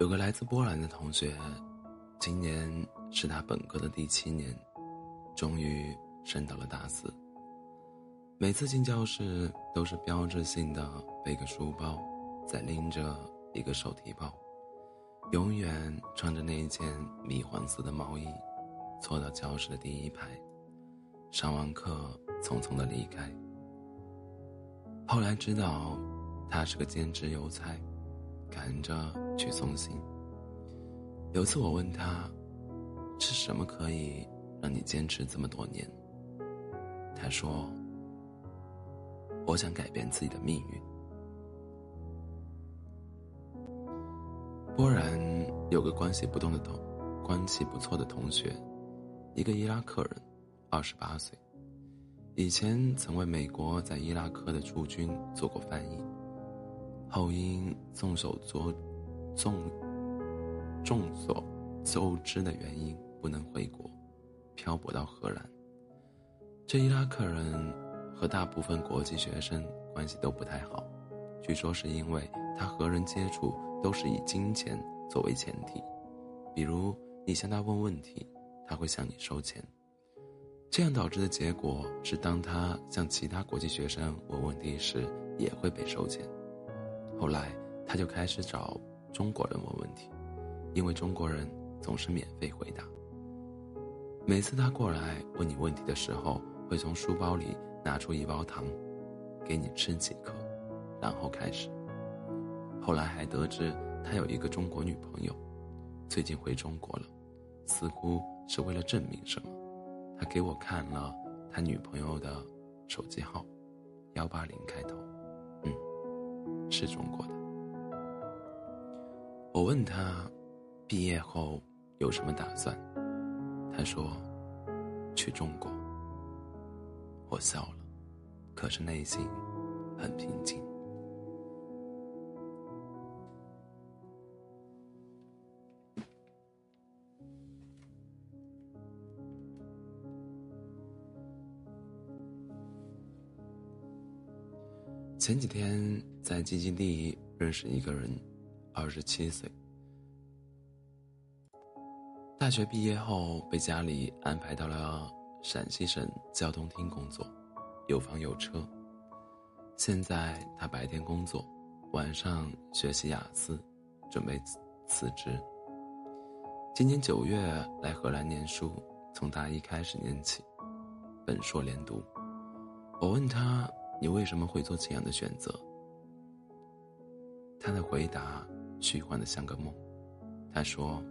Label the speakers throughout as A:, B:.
A: 有个来自波兰的同学，今年是他本科的第七年，终于升到了大四。每次进教室都是标志性的背个书包，再拎着一个手提包，永远穿着那一件米黄色的毛衣，坐到教室的第一排，上完课匆匆的离开。后来知道，他是个兼职邮差，赶着去送信。有次我问他，是什么可以让你坚持这么多年？他说：“我想改变自己的命运。”波然有个关系不动的同，关系不错的同学，一个伊拉克人，二十八岁。以前曾为美国在伊拉克的驻军做过翻译，后因众所周众众所周知的原因不能回国，漂泊到荷兰。这伊拉克人和大部分国际学生关系都不太好，据说是因为他和人接触都是以金钱作为前提，比如你向他问问题，他会向你收钱。这样导致的结果是，当他向其他国际学生问问题时，也会被收钱。后来，他就开始找中国人问问题，因为中国人总是免费回答。每次他过来问你问题的时候，会从书包里拿出一包糖，给你吃几颗，然后开始。后来还得知他有一个中国女朋友，最近回中国了，似乎是为了证明什么。他给我看了他女朋友的手机号，幺八零开头，是中国的。我问他，毕业后有什么打算？他说，去中国。我笑了，可是内心很平静。前几天在基金地认识一个人，二十七岁，大学毕业后被家里安排到了陕西省交通厅工作，有房有车。现在他白天工作，晚上学习雅思，准备辞职。今年九月来荷兰念书，从大一开始念起，本硕连读。我问他。你为什么会做这样的选择？他的回答虚幻的像个梦。他说：“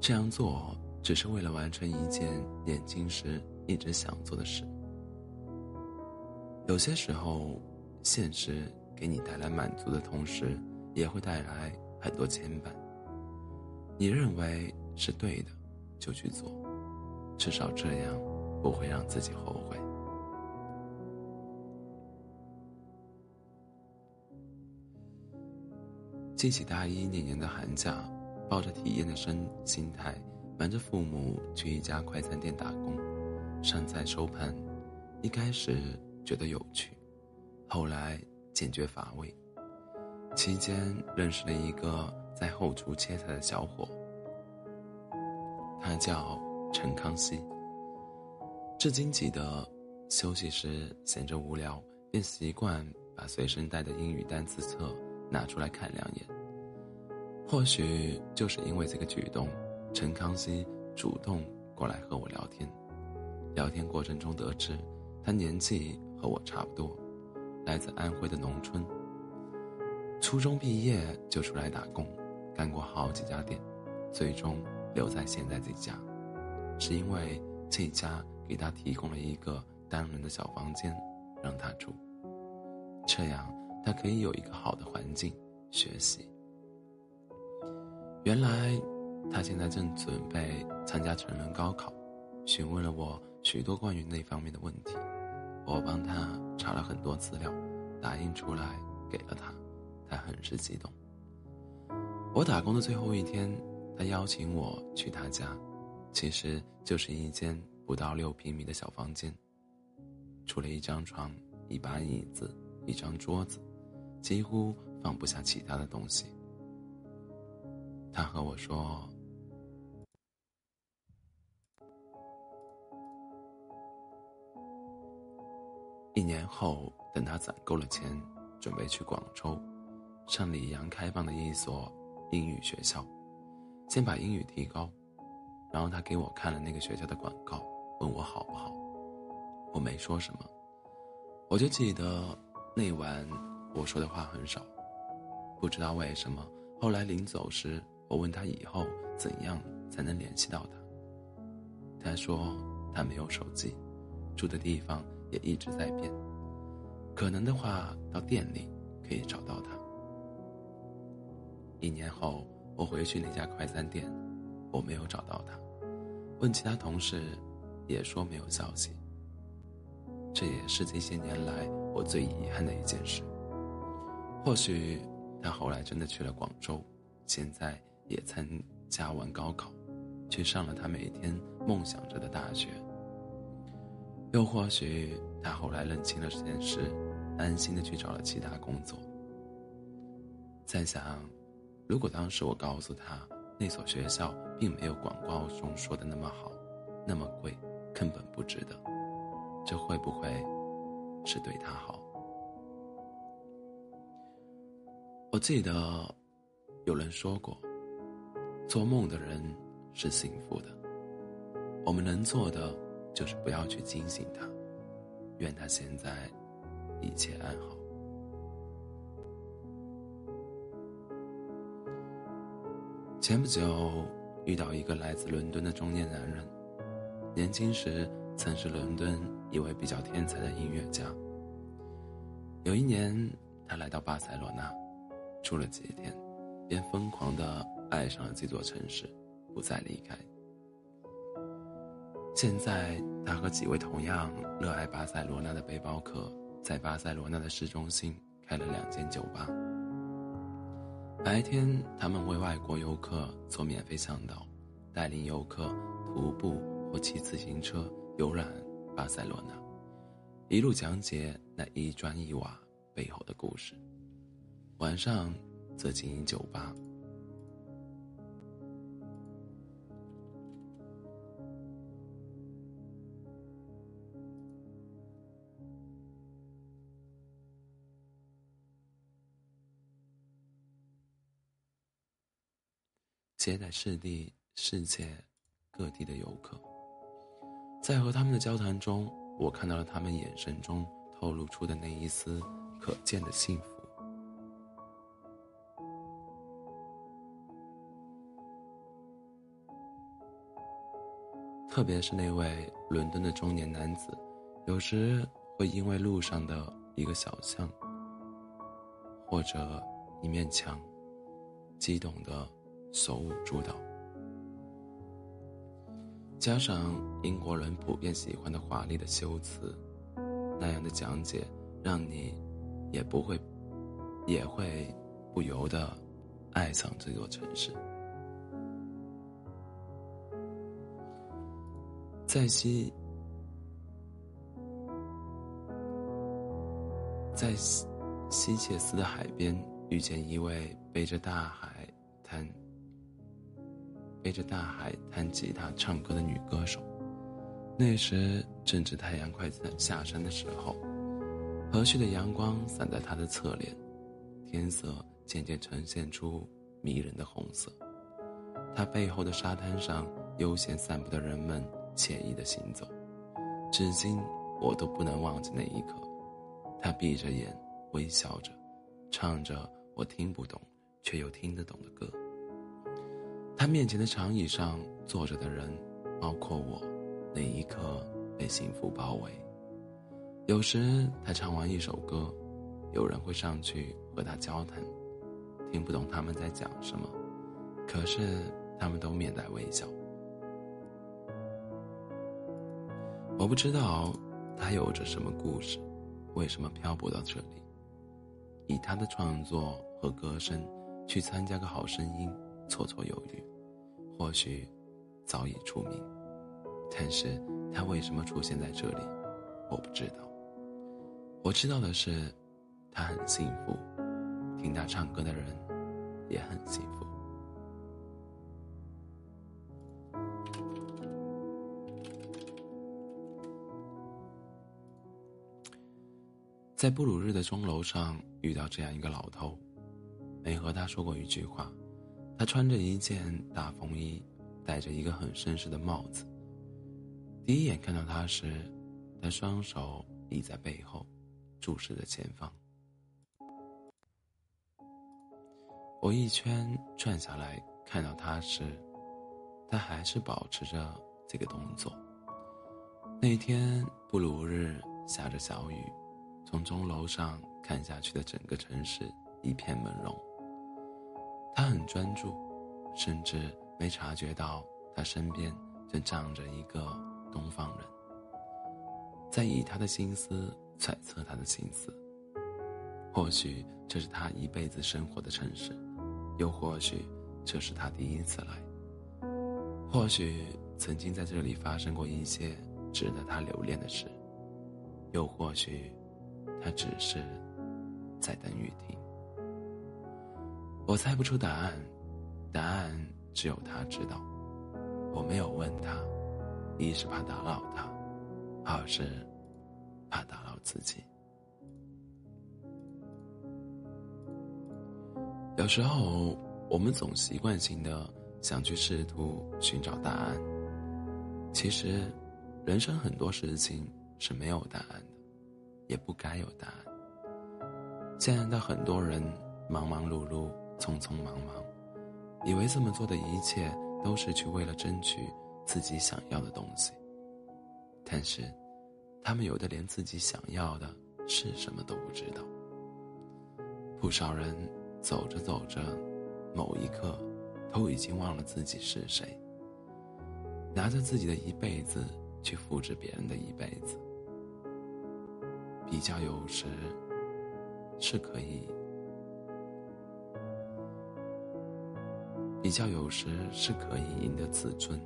A: 这样做只是为了完成一件年轻时一直想做的事。有些时候，现实给你带来满足的同时，也会带来很多牵绊。你认为是对的，就去做，至少这样不会让自己后悔。”记起大一那年的寒假，抱着体验的身心态，瞒着父母去一家快餐店打工，上菜收盘。一开始觉得有趣，后来渐觉乏味。期间认识了一个在后厨切菜的小伙，他叫陈康熙。至今记得，休息时闲着无聊，便习惯把随身带的英语单词册。拿出来看两眼。或许就是因为这个举动，陈康熙主动过来和我聊天。聊天过程中得知，他年纪和我差不多，来自安徽的农村。初中毕业就出来打工，干过好几家店，最终留在现在这家，是因为这家给他提供了一个单人的小房间，让他住。这样。他可以有一个好的环境学习。原来，他现在正准备参加成人高考，询问了我许多关于那方面的问题。我帮他查了很多资料，打印出来给了他，他很是激动。我打工的最后一天，他邀请我去他家，其实就是一间不到六平米的小房间，除了一张床、一把椅子、一张桌子。几乎放不下其他的东西。他和我说。一年后，等他攒够了钱，准备去广州，上李阳开放的一所英语学校，先把英语提高。然后他给我看了那个学校的广告，问我好不好。我没说什么，我就记得那晚我说的话很少。不知道为什么，后来临走时，我问他以后怎样才能联系到他。他说他没有手机，住的地方。也一直在变，可能的话到店里可以找到他。一年后，我回去那家快餐店，我没有找到他，问其他同事，也说没有消息。这也是这些年来我最遗憾的一件事。或许他后来真的去了广州，现在也参加完高考，去上了他每天梦想着的大学。又或许他后来认清了这件事，安心的去找了其他工作。在想，如果当时我告诉他那所学校并没有广告中说的那么好，那么贵，根本不值得，这会不会是对他好？记得有人说过，做梦的人是幸福的。我们能做的。就是不要去惊醒他，愿他现在一切安好。前不久遇到一个来自伦敦的中年男人，年轻时曾是伦敦一位比较天才的音乐家。有一年，他来到巴塞罗那，住了几天，便疯狂的爱上了这座城市，不再离开。现在，他和几位同样热爱巴塞罗那的背包客，在巴塞罗那的市中心开了两间酒吧。白天，他们为外国游客做免费向导，带领游客徒步或骑自行车游览巴塞罗那，一路讲解那一砖一瓦背后的故事。晚上，则经营酒吧。接待世地世界各地的游客，在和他们的交谈中，我看到了他们眼神中透露出的那一丝可见的幸福。特别是那位伦敦的中年男子，有时会因为路上的一个小巷，或者一面墙，激动的。手舞足蹈，加上英国人普遍喜欢的华丽的修辞，那样的讲解让你也不会，也会不由得爱上这座城市。在西，在西西切斯的海边遇见一位背着大海弹。背着大海弹吉他唱歌的女歌手，那时正值太阳快下山的时候，和煦的阳光洒在她的侧脸，天色渐渐呈现出迷人的红色。她背后的沙滩上悠闲散步的人们惬意的行走，至今我都不能忘记那一刻。他闭着眼，微笑着，唱着我听不懂却又听得懂的歌。他面前的长椅上坐着的人，包括我，那一刻被幸福包围。有时他唱完一首歌，有人会上去和他交谈，听不懂他们在讲什么，可是他们都面带微笑。我不知道他有着什么故事，为什么漂泊到这里，以他的创作和歌声去参加个好声音，绰绰有余。或许早已出名，但是他为什么出现在这里，我不知道。我知道的是，他很幸福，听他唱歌的人也很幸福。在布鲁日的钟楼上遇到这样一个老头，没和他说过一句话。他穿着一件大风衣，戴着一个很绅士的帽子。第一眼看到他时，他双手倚在背后，注视着前方。我一圈转下来看到他时，他还是保持着这个动作。那天布鲁日下着小雨。从钟楼上看下去的整个城市一片朦胧。他很专注，甚至没察觉到他身边正站着一个东方人，在以他的心思揣测他的心思。或许这是他一辈子生活的城市，又或许这是他第一次来。或许曾经在这里发生过一些值得他留恋的事，又或许。他只是在等雨停。我猜不出答案，答案只有他知道。我没有问他，一是怕打扰他，二是怕打扰自己。有时候，我们总习惯性的想去试图寻找答案。其实，人生很多事情是没有答案的。也不该有答案。现在的很多人忙忙碌碌、匆匆忙忙，以为这么做的一切都是去为了争取自己想要的东西。但是，他们有的连自己想要的是什么都不知道。不少人走着走着，某一刻，都已经忘了自己是谁，拿着自己的一辈子去复制别人的一辈子。比较有时是可以，比较有时是可以赢得自尊，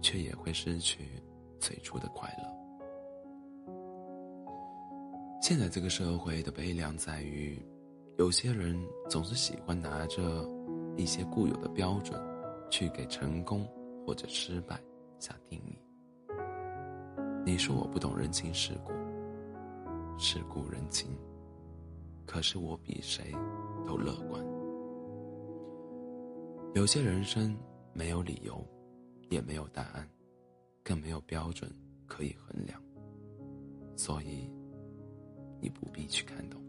A: 却也会失去最初的快乐。现在这个社会的悲凉在于，有些人总是喜欢拿着一些固有的标准，去给成功或者失败下定义。你说我不懂人情世故。是故人情，可是我比谁都乐观。有些人生没有理由，也没有答案，更没有标准可以衡量，所以你不必去看懂。